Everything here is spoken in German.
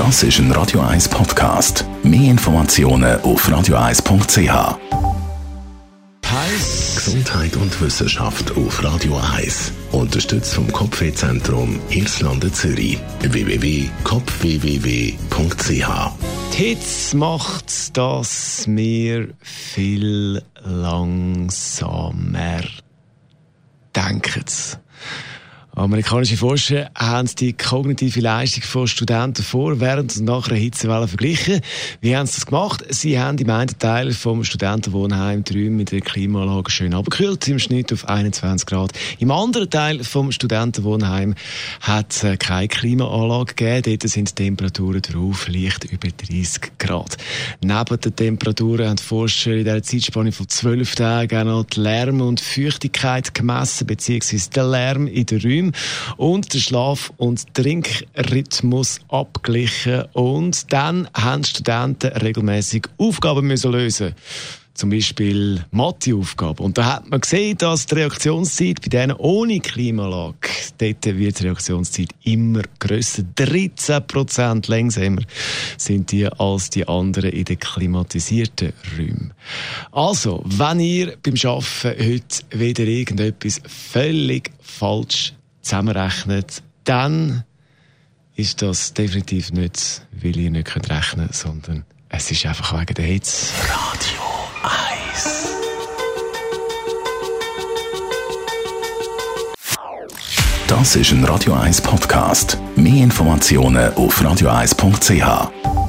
Das ist ein Radio 1 Podcast. Mehr Informationen auf radio1.ch. Heiß. Gesundheit und Wissenschaft auf Radio 1. Unterstützt vom Kopfwehzentrum Irlande Zürich. www.kopfwww.ch Die Hitze macht, dass wir viel langsamer denken. Amerikanische Forscher haben die kognitive Leistung von Studenten vor, während und nach einer Hitzewelle verglichen. Wie haben sie das gemacht? Sie haben im einen Teil vom Studentenwohnheim die Räume mit der Klimaanlage schön abgekühlt, im Schnitt auf 21 Grad. Im anderen Teil vom Studentenwohnheim hat es keine Klimaanlage gegeben. Dort sind die Temperaturen drauf leicht über 30 Grad. Neben den Temperaturen haben die Forscher in dieser Zeitspanne von 12 Tagen auch noch die Lärm- und Feuchtigkeit gemessen, beziehungsweise den Lärm in den Räumen und den Schlaf- und Trinkrhythmus abglichen. Und dann haben Studenten regelmäßig Aufgaben müssen lösen zum Beispiel Matheaufgaben. Und da hat man gesehen, dass die Reaktionszeit bei denen ohne Klimaanlage, dort wird die Reaktionszeit immer grösser. 13 langsamer sind die als die anderen in den klimatisierten Räumen. Also, wenn ihr beim Arbeiten heute wieder irgendetwas völlig falsch zusammenrechnet, dann ist das definitiv nicht, weil ihr nicht rechnen könnt, sondern es ist einfach wegen der Hitze. Radio 1. Das ist ein Radio 1 Podcast. Mehr Informationen auf radio1.ch.